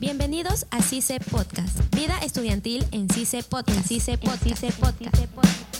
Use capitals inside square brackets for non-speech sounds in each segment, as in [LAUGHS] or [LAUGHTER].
Bienvenidos a CICE Podcast, Vida Estudiantil en CICE Podcast. CICE Podcast.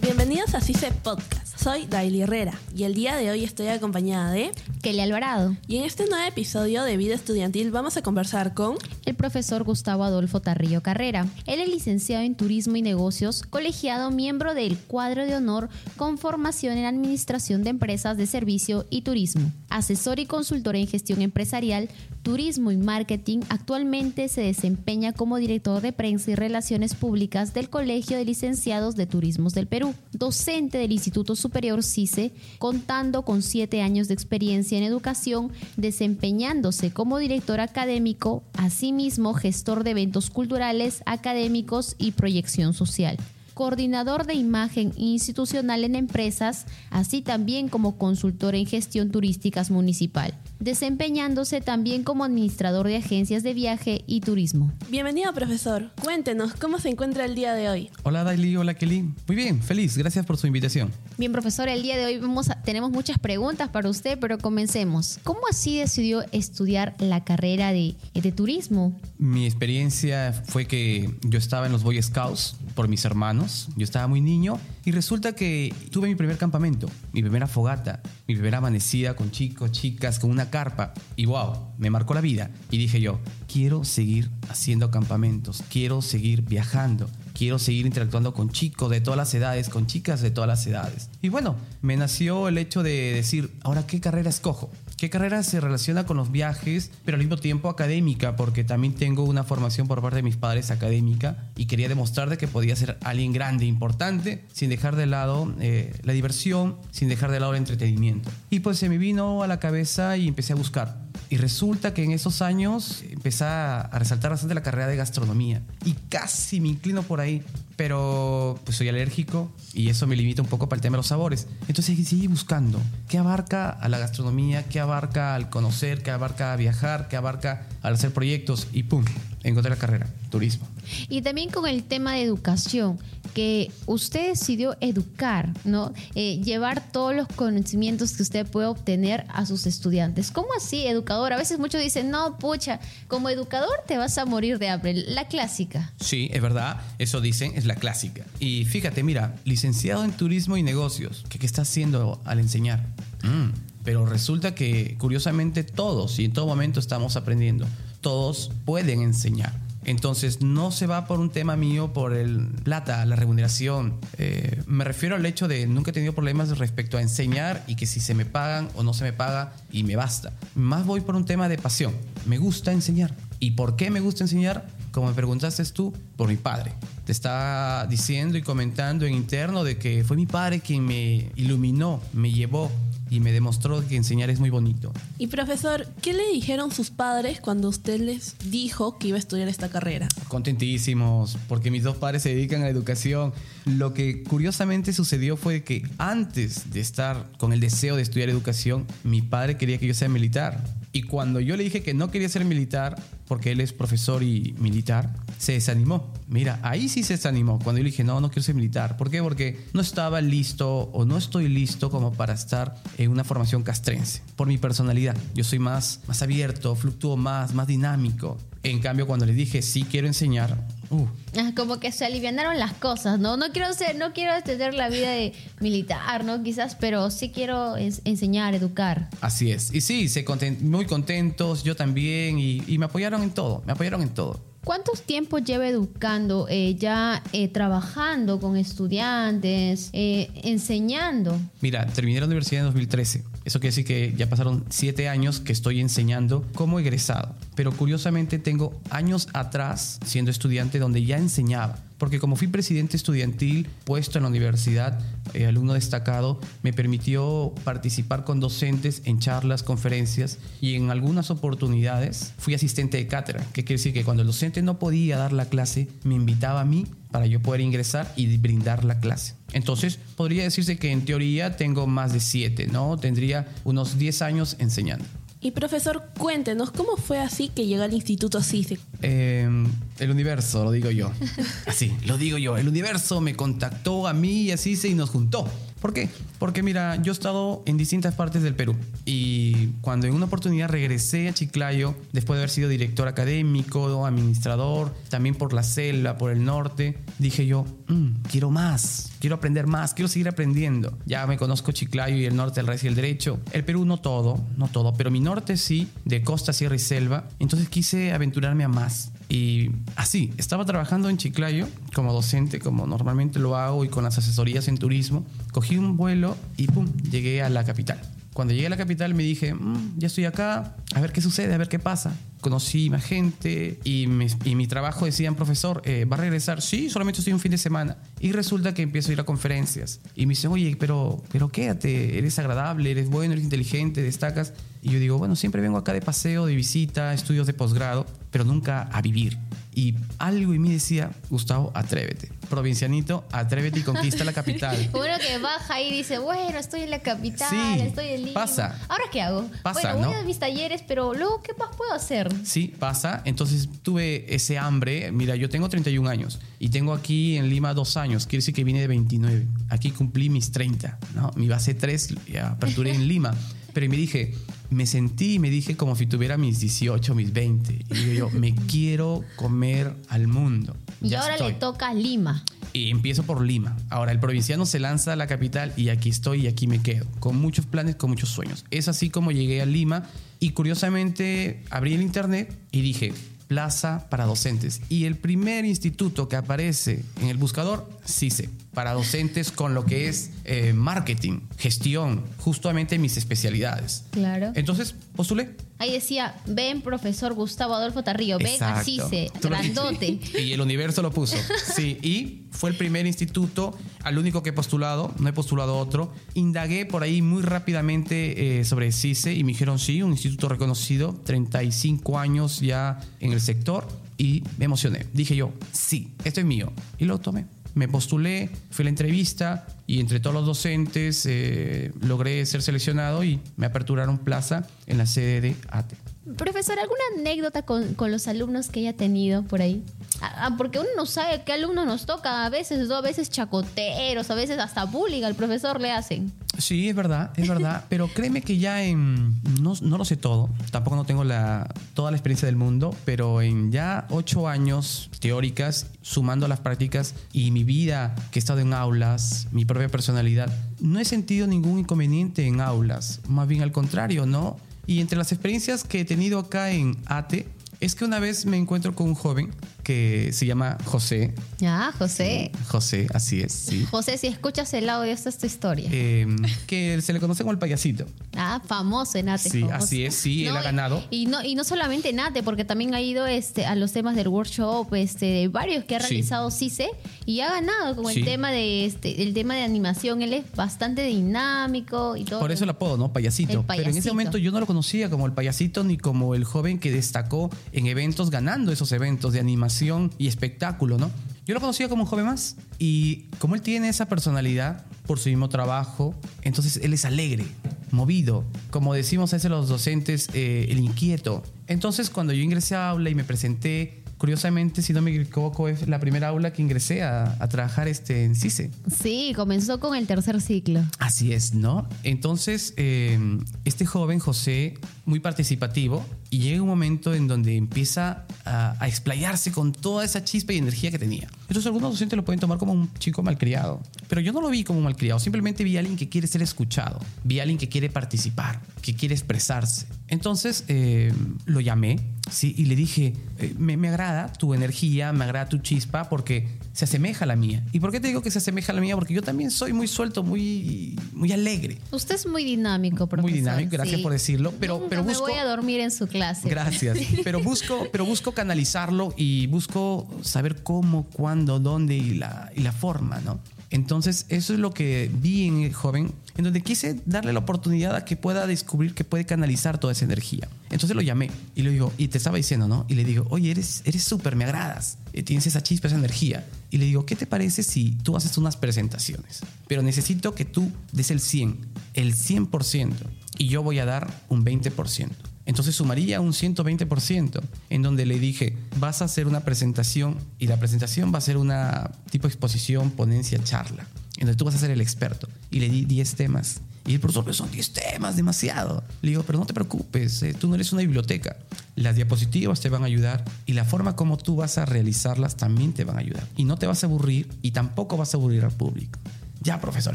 Bienvenidos a CICE Podcast. Soy Daily Herrera y el día de hoy estoy acompañada de Kelly Alvarado. Y en este nuevo episodio de Vida Estudiantil vamos a conversar con el profesor Gustavo Adolfo Tarrillo Carrera. Él es licenciado en Turismo y Negocios, colegiado miembro del cuadro de honor con formación en Administración de Empresas de Servicio y Turismo, asesor y consultor en gestión empresarial, turismo y marketing. Actualmente se desempeña como director de prensa y relaciones públicas del Colegio de Licenciados de Turismos del Perú, docente del Instituto Superior CICE, contando con siete años de experiencia en educación, desempeñándose como director académico, asimismo gestor de eventos culturales, académicos y proyección social coordinador de imagen institucional en empresas, así también como consultor en gestión turísticas municipal, desempeñándose también como administrador de agencias de viaje y turismo. Bienvenido, profesor. Cuéntenos, ¿cómo se encuentra el día de hoy? Hola, Daily. Hola, Kelly. Muy bien, feliz. Gracias por su invitación. Bien, profesor, el día de hoy tenemos muchas preguntas para usted, pero comencemos. ¿Cómo así decidió estudiar la carrera de, de turismo? Mi experiencia fue que yo estaba en los Boy Scouts por mis hermanos. Yo estaba muy niño y resulta que tuve mi primer campamento, mi primera fogata, mi primera amanecida con chicos, chicas, con una carpa. Y wow, me marcó la vida. Y dije yo, quiero seguir haciendo campamentos, quiero seguir viajando, quiero seguir interactuando con chicos de todas las edades, con chicas de todas las edades. Y bueno, me nació el hecho de decir, ahora, ¿qué carrera escojo? ¿Qué carrera se relaciona con los viajes, pero al mismo tiempo académica? Porque también tengo una formación por parte de mis padres académica y quería demostrar de que podía ser alguien grande, importante, sin dejar de lado eh, la diversión, sin dejar de lado el entretenimiento. Y pues se me vino a la cabeza y empecé a buscar. Y resulta que en esos años empecé a resaltar bastante la carrera de gastronomía. Y casi me inclino por ahí pero pues soy alérgico y eso me limita un poco para el tema de los sabores. Entonces seguí buscando qué abarca a la gastronomía, qué abarca al conocer, qué abarca a viajar, qué abarca al hacer proyectos y ¡pum! Encontré la carrera, turismo. Y también con el tema de educación, que usted decidió educar, ¿no? Eh, llevar todos los conocimientos que usted puede obtener a sus estudiantes. ¿Cómo así, educador? A veces muchos dicen, no, pucha, como educador te vas a morir de hambre. La clásica. Sí, es verdad, eso dicen, es la clásica. Y fíjate, mira, licenciado en turismo y negocios, ¿qué, está haciendo al enseñar? Mm, pero resulta que, curiosamente, todos y en todo momento estamos aprendiendo. Todos pueden enseñar entonces no se va por un tema mío, por el plata, la remuneración. Eh, me refiero al hecho de nunca he tenido problemas respecto a enseñar y que si se me pagan o no se me paga y me basta. Más voy por un tema de pasión. Me gusta enseñar. ¿Y por qué me gusta enseñar? Como me preguntaste tú, por mi padre. Te está diciendo y comentando en interno de que fue mi padre quien me iluminó, me llevó y me demostró que enseñar es muy bonito. Y profesor, ¿qué le dijeron sus padres cuando usted les dijo que iba a estudiar esta carrera? Contentísimos, porque mis dos padres se dedican a la educación. Lo que curiosamente sucedió fue que antes de estar con el deseo de estudiar educación, mi padre quería que yo sea militar. Y cuando yo le dije que no quería ser militar, porque él es profesor y militar, se desanimó. Mira, ahí sí se desanimó. Cuando yo le dije, no, no quiero ser militar. ¿Por qué? Porque no estaba listo o no estoy listo como para estar en una formación castrense. Por mi personalidad. Yo soy más, más abierto, fluctúo más, más dinámico. En cambio, cuando le dije, sí quiero enseñar, Uh. Ah, como que se alivianaron las cosas, ¿no? No quiero ser, no quiero tener la vida de militar, ¿no? Quizás, pero sí quiero enseñar, educar. Así es. Y sí, se muy contentos, yo también, y, me apoyaron en todo, me apoyaron en todo. ¿Cuántos tiempos lleva educando, eh, ya eh, trabajando con estudiantes, eh, enseñando? Mira, terminé la universidad en 2013. Eso quiere decir que ya pasaron siete años que estoy enseñando como egresado. Pero curiosamente tengo años atrás siendo estudiante donde ya enseñaba porque como fui presidente estudiantil puesto en la universidad, eh, alumno destacado, me permitió participar con docentes en charlas, conferencias y en algunas oportunidades fui asistente de cátedra, que quiere decir que cuando el docente no podía dar la clase, me invitaba a mí para yo poder ingresar y brindar la clase. Entonces, podría decirse que en teoría tengo más de siete, ¿no? Tendría unos 10 años enseñando. Y profesor, cuéntenos, ¿cómo fue así que llegó al Instituto CICE? Em, el universo, lo digo yo. [LAUGHS] Así, lo digo yo. El universo me contactó a mí y a CICE y nos juntó. ¿Por qué? Porque mira, yo he estado en distintas partes del Perú y cuando en una oportunidad regresé a Chiclayo, después de haber sido director académico, administrador, también por la selva, por el norte, dije yo, "Mm, quiero más, quiero aprender más, quiero seguir aprendiendo. Ya me conozco Chiclayo y el norte, el resto y el derecho. El Perú no todo, no todo, pero mi norte sí, de costa, sierra y selva. Entonces quise aventurarme a más. Y así, estaba trabajando en Chiclayo como docente, como normalmente lo hago, y con las asesorías en turismo. Cogí un vuelo y pum, llegué a la capital. Cuando llegué a la capital me dije, "Mm, ya estoy acá, a ver qué sucede, a ver qué pasa. Conocí más gente y, me- y mi trabajo decían, profesor, eh, ¿va a regresar? Sí, solamente estoy un fin de semana. Y resulta que empiezo a ir a conferencias. Y me dicen, oye, pero, pero quédate, eres agradable, eres bueno, eres inteligente, destacas. Y yo digo, bueno, siempre vengo acá de paseo, de visita, estudios de posgrado, pero nunca a vivir. Y algo en mí decía, Gustavo, atrévete. Provincianito, atrévete y conquista la capital. [LAUGHS] Uno que baja y dice, bueno, estoy en la capital, Sí, estoy en Lima. pasa. ¿Ahora qué hago? Pasa, bueno, voy ¿no? a mis talleres, pero luego, ¿qué más puedo hacer? Sí, pasa. Entonces tuve ese hambre. Mira, yo tengo 31 años y tengo aquí en Lima dos años. Quiere decir que vine de 29. Aquí cumplí mis 30. ¿no? Mi base 3 ya aperturé en Lima. Pero me dije, me sentí y me dije como si tuviera mis 18, mis 20. Y yo, me quiero comer al mundo. Y Ya ahora estoy. le toca Lima. Y empiezo por Lima. Ahora, el provinciano se lanza a la capital y aquí estoy y aquí me quedo. Con muchos planes, con muchos sueños. Es así como llegué a Lima y curiosamente abrí el internet y dije, plaza para docentes. Y el primer instituto que aparece en el buscador, CICE, para docentes con lo que es eh, marketing, gestión, justamente mis especialidades. Claro. Entonces, postulé. Ahí decía, ven profesor Gustavo Adolfo Tarrillo, ven Exacto. Tú lo grandote. [LAUGHS] Y el universo lo puso. Sí, y fue el primer instituto al único que he postulado, no he postulado otro. Indagué por ahí muy rápidamente eh, sobre CICE y me dijeron, sí, un instituto reconocido, 35 años ya en el sector y me emocioné. Dije yo, sí, esto es mío. Y lo tomé. Me postulé, fui a la entrevista y entre todos los docentes eh, logré ser seleccionado y me aperturaron plaza en la sede de ATE. Profesor, ¿alguna anécdota con, con los alumnos que haya tenido por ahí? Ah, ah, porque uno no sabe qué alumno nos toca, a veces, a veces chacoteros, a veces hasta bullying al profesor le hacen. Sí, es verdad, es verdad. [LAUGHS] Pero créeme que ya en. No, no lo sé todo. Tampoco no tengo la, toda la experiencia del mundo. Pero en ya ocho años teóricas, sumando las prácticas y mi vida que he estado en aulas, mi propia personalidad, no he sentido ningún inconveniente en aulas. Más bien al contrario, ¿no? Y entre las experiencias que he tenido acá en ATE, es que una vez me encuentro con un joven que se llama José. Ah, José. José, así es, sí. José, si escuchas el audio, esta es tu historia. Eh, que se le conoce como el payasito. Ah, famoso en ATE. Sí, famoso. así es, sí, él ha ganado. Y no, y no solamente en ATE, porque también ha ido este, a los temas del workshop, este, de varios que ha Sí. realizado CICE y ha ganado con Sí. el tema de este, el tema de animación. Él es bastante dinámico y todo. Por eso el apodo, ¿no? Payasito. El Pero en ese payasito. momento yo no lo conocía como el payasito ni como el joven que destacó en eventos, ganando esos eventos de animación y espectáculo, ¿no? Yo lo conocía como un joven más. Y como él tiene esa personalidad por su mismo trabajo, entonces él es alegre, movido. Como decimos a veces los docentes, eh, el inquieto. Entonces cuando yo ingresé a aula y me presenté, curiosamente, si no me equivoco, es la primera aula que ingresé a, a trabajar este, en CICE. Sí, comenzó con el tercer ciclo. Así es, ¿no? Entonces, eh, este joven José, muy participativo, y llega un momento en donde empieza a, a explayarse con toda esa chispa y energía que tenía. Entonces, algunos docentes lo pueden tomar como un chico malcriado, pero yo no lo vi como un malcriado, simplemente vi a alguien que quiere ser escuchado, vi a alguien que quiere participar, que quiere expresarse. Entonces, eh, lo llamé, ¿sí? Y le dije, eh, me, me agrada tu energía, me agrada tu chispa, porque se asemeja a la mía. ¿Y por qué te digo que se asemeja a la mía? Porque yo también soy muy suelto, muy, muy alegre. Usted es muy dinámico, profesor. Muy dinámico, gracias sí. por decirlo, pero, Nunca pero me busco... voy a dormir en su clase. Gracias. [LAUGHS] Pero busco, pero busco canalizarlo y busco saber cómo, cuándo, dónde y la, y la forma, ¿no? Entonces, eso es lo que vi en el joven, en donde quise darle la oportunidad a que pueda descubrir que puede canalizar toda esa energía. Entonces lo llamé y le digo, y te estaba diciendo, ¿no? Y le digo, oye, eres eres súper, me agradas, eh, tienes esa chispa, esa energía. Y le digo, ¿qué te parece si tú haces unas presentaciones? Pero necesito que tú des el 100, el 100%, y yo voy a dar un 20%. Entonces sumaría un 120%, en donde le dije, vas a hacer una presentación y la presentación va a ser una tipo exposición, ponencia, charla. Entonces tú vas a ser el experto. Y le di 10 temas. Y el profesor, son 10 temas, demasiado. Le digo, pero no te preocupes, eh, tú no eres una biblioteca. Las diapositivas te van a ayudar y la forma como tú vas a realizarlas también te van a ayudar. Y no te vas a aburrir y tampoco vas a aburrir al público. Ya, profesor,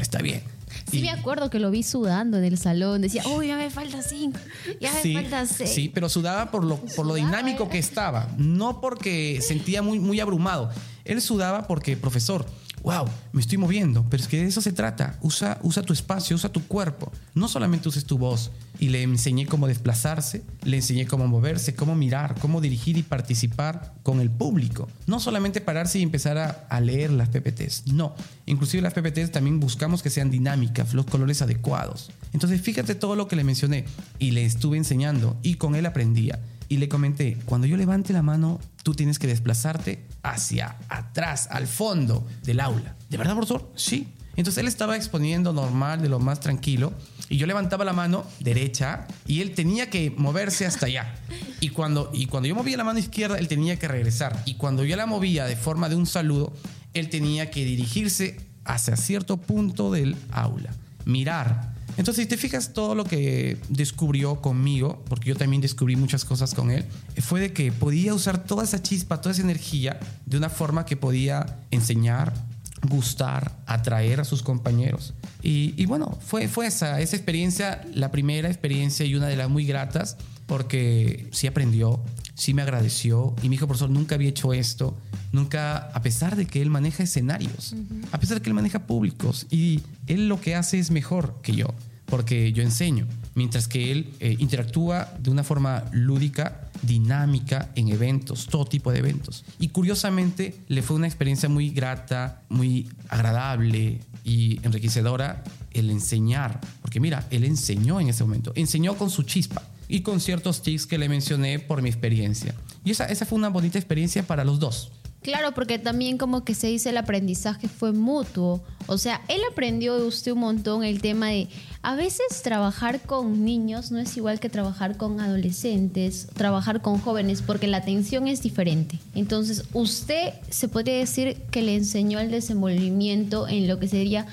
está bien. Sí, Y- me acuerdo que lo vi sudando en el salón. Decía, uy, ya me falta cinco, ya me falta seis. sí, pero sudaba por lo, por lo dinámico ¿eh? que estaba, no porque sentía muy, muy abrumado. Él sudaba porque, profesor, wow, me estoy moviendo, pero es que de eso se trata. Usa, usa tu espacio, usa tu cuerpo. No solamente uses tu voz. Y le enseñé cómo desplazarse, le enseñé cómo moverse, cómo mirar, cómo dirigir y participar con el público. No solamente pararse y empezar a, a leer las PPTs, no. Inclusive las PPTs también buscamos que sean dinámicas, los colores adecuados. Entonces fíjate todo lo que le mencioné y le estuve enseñando y con él aprendía. Y le comenté, cuando yo levante la mano, tú tienes que desplazarte hacia atrás, al fondo del aula. ¿De verdad, profesor? Sí. Entonces él estaba exponiendo normal, de lo más tranquilo, y yo levantaba la mano derecha y él tenía que moverse hasta allá. Y cuando, y cuando yo movía la mano izquierda, él tenía que regresar. Y cuando yo la movía de forma de un saludo, él tenía que dirigirse hacia cierto punto del aula, mirar. Entonces, si te fijas todo lo que descubrió conmigo, porque yo también descubrí muchas cosas con él, fue de que podía usar toda esa chispa, toda esa energía de una forma que podía enseñar, gustar, atraer a sus compañeros. Y, bueno, fue, fue esa, esa experiencia, la primera experiencia y una de las muy gratas, porque sí aprendió, sí me agradeció. Y me dijo, profesor, nunca había hecho esto, nunca, a pesar de que él maneja escenarios, a pesar de que él maneja públicos y él lo que hace es mejor que yo, porque yo enseño, mientras que él eh, interactúa de una forma lúdica, dinámica en eventos, todo tipo de eventos. Y curiosamente le fue una experiencia muy grata, muy agradable y enriquecedora el enseñar, porque mira, él enseñó en ese momento, enseñó con su chispa y con ciertos tips que le mencioné por mi experiencia. Y esa, esa fue una bonita experiencia para los dos. Claro, porque también como que se dice el aprendizaje fue mutuo. O sea, él aprendió de usted un montón el tema de a veces trabajar con niños no es igual que trabajar con adolescentes, trabajar con jóvenes, porque la atención es diferente. Entonces, usted se podría decir que le enseñó el desenvolvimiento en lo que sería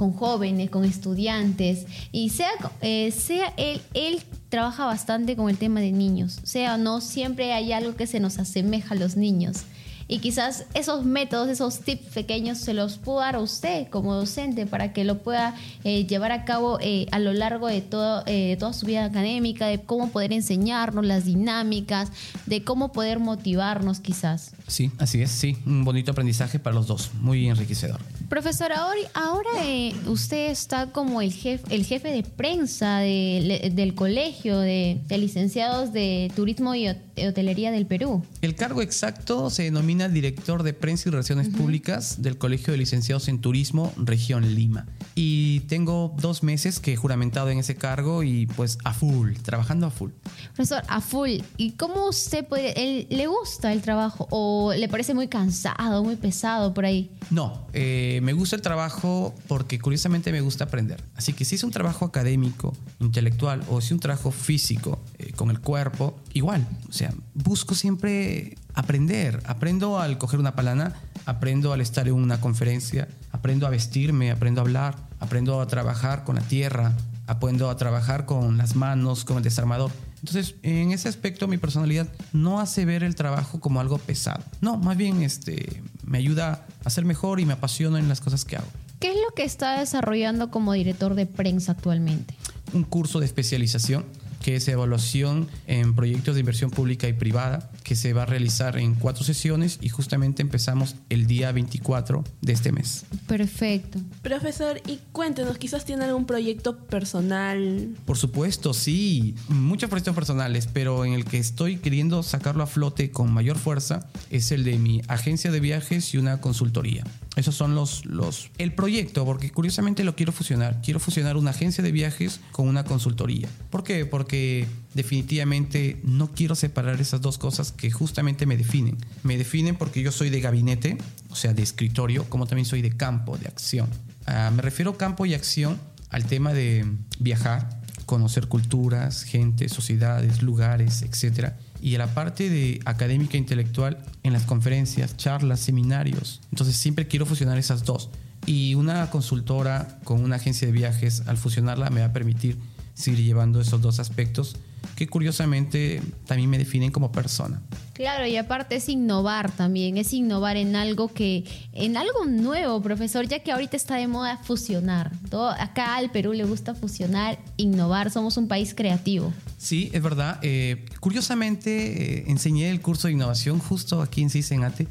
con jóvenes, con estudiantes, y sea, eh, sea él, él trabaja bastante con el tema de niños, sea o no, siempre hay algo que se nos asemeja a los niños. Y quizás esos métodos, esos tips pequeños se los pudo dar a usted como docente para que lo pueda eh, llevar a cabo eh, a lo largo de, todo, eh, de toda su vida académica, de cómo poder enseñarnos las dinámicas, de cómo poder motivarnos quizás. Sí, así es, sí, un bonito aprendizaje para los dos, muy enriquecedor. Profesor, ahora, ahora eh, usted está como el jefe, el jefe de prensa de- del colegio de, de licenciados de Turismo y Hotelería del Perú. El cargo exacto se denomina director de prensa y relaciones públicas del Colegio de Licenciados en Turismo, región Lima. Y tengo dos meses que he juramentado en ese cargo y pues a full, trabajando a full. Profesor, a full. ¿Y cómo usted puede, él- le gusta el trabajo o le parece muy cansado, muy pesado por ahí? No, eh, me gusta el trabajo porque curiosamente me gusta aprender. Así que si es un trabajo académico, intelectual o si es un trabajo físico eh, con el cuerpo, igual. O sea, busco siempre aprender. Aprendo al coger una palana, aprendo al estar en una conferencia, aprendo a vestirme, aprendo a hablar, aprendo a trabajar con la tierra, aprendo a trabajar con las manos, con el desarmador. Entonces, en ese aspecto, mi personalidad no hace ver el trabajo como algo pesado. No, más bien este, me ayuda a ser mejor y me apasiona en las cosas que hago. ¿Qué es lo que está desarrollando como director de prensa actualmente? Un curso de especialización que es evaluación en proyectos de inversión pública y privada, que se va a realizar en cuatro sesiones y justamente empezamos el día 24 de este mes. Perfecto. Profesor, y cuéntenos, quizás tiene algún proyecto personal. Por supuesto, sí, muchos proyectos personales, pero en el que estoy queriendo sacarlo a flote con mayor fuerza es el de mi agencia de viajes y una consultoría. Esos son los, los el proyecto, porque curiosamente lo quiero fusionar. Quiero fusionar una agencia de viajes con una consultoría. ¿Por qué? Porque definitivamente no quiero separar esas dos cosas que justamente me definen. Me definen porque yo soy de gabinete, o sea, de escritorio, como también soy de campo, de acción. Ah, me refiero campo y acción al tema de viajar, conocer culturas, gente, sociedades, lugares, etc. Y a la parte de académica intelectual en las conferencias, charlas, seminarios. Entonces siempre quiero fusionar esas dos. Y una consultora con una agencia de viajes, al fusionarla, me va a permitir seguir llevando esos dos aspectos que curiosamente también me definen como persona. Claro, y aparte es innovar también, es innovar en algo que, en algo nuevo, profesor, ya que ahorita está de moda fusionar. Todo, acá al Perú le gusta fusionar, innovar, somos un país creativo. Sí, es verdad. Eh, curiosamente, eh, enseñé el curso de innovación justo aquí en CISENATE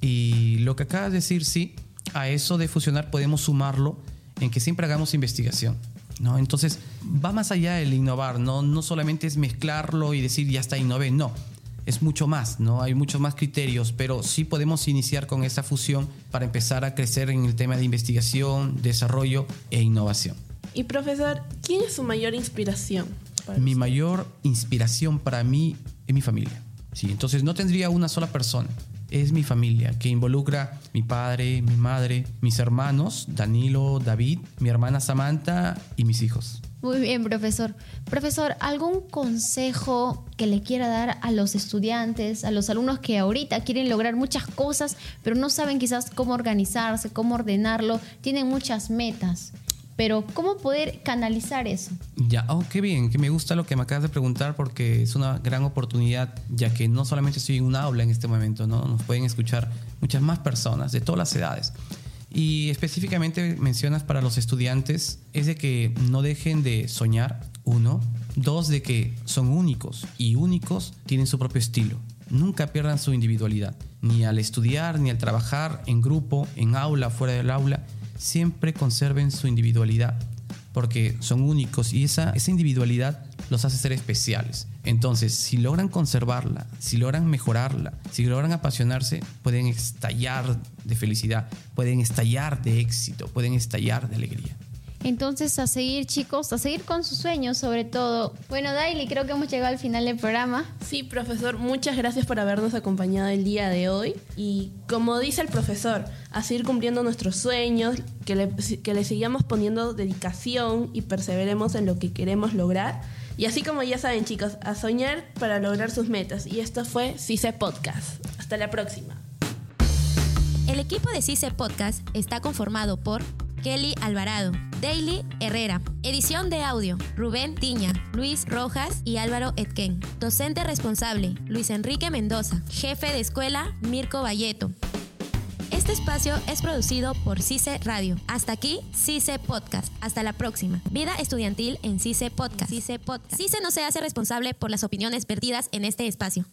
y lo que acabas de decir, sí, a eso de fusionar podemos sumarlo en que siempre hagamos investigación. ¿No? Entonces, va más allá del innovar, ¿no? no solamente es mezclarlo y decir ya está, innové, no. Es mucho más, ¿no? Hay muchos más criterios, pero sí podemos iniciar con esa fusión para empezar a crecer en el tema de investigación, desarrollo e innovación. Y profesor, ¿quién es su mayor inspiración? Mi usted? mayor inspiración para mí es mi familia. Sí, entonces no tendría una sola persona es mi familia, que involucra mi padre, mi madre, mis hermanos, Danilo, David, mi hermana Samantha y mis hijos. Muy bien, profesor. Profesor, ¿algún consejo que le quiera dar a los estudiantes, a los alumnos que ahorita quieren lograr muchas cosas, pero no saben quizás cómo organizarse, cómo ordenarlo, tienen muchas metas? Pero ¿cómo poder canalizar eso? Ya, oh, qué bien, que me gusta lo que me acabas de preguntar porque es una gran oportunidad, ya que no solamente estoy en un aula en este momento, ¿no? Nos pueden escuchar muchas más personas de todas las edades. Y específicamente mencionas para los estudiantes es de que no dejen de soñar, uno. Dos, de que son únicos y únicos tienen su propio estilo. Nunca pierdan su individualidad, ni al estudiar, ni al trabajar en grupo, en aula, fuera del aula siempre conserven su individualidad, porque son únicos y esa, esa individualidad los hace ser especiales. Entonces, si logran conservarla, si logran mejorarla, si logran apasionarse, pueden estallar de felicidad, pueden estallar de éxito, pueden estallar de alegría. Entonces, a seguir, chicos, a seguir con sus sueños, sobre todo. Bueno, Daily, creo que hemos llegado al final del programa. Sí, profesor, muchas gracias por habernos acompañado el día de hoy. Y como dice el profesor, a seguir cumpliendo nuestros sueños, que le, que le sigamos poniendo dedicación y perseveremos en lo que queremos lograr. Y así como ya saben, chicos, a soñar para lograr sus metas. Y esto fue CICE Podcast. Hasta la próxima. El equipo de CICE Podcast está conformado por Kelly Alvarado, Daily Herrera. Edición de audio, Rubén Tiña, Luis Rojas y Álvaro Etken. Docente responsable, Luis Enrique Mendoza. Jefe de escuela, Mirko Valleto. Este espacio es producido por CICE Radio. Hasta aquí, CICE Podcast. Hasta la próxima. Vida estudiantil en CICE Podcast. CICE Podcast. CICE no se hace responsable por las opiniones vertidas en este espacio.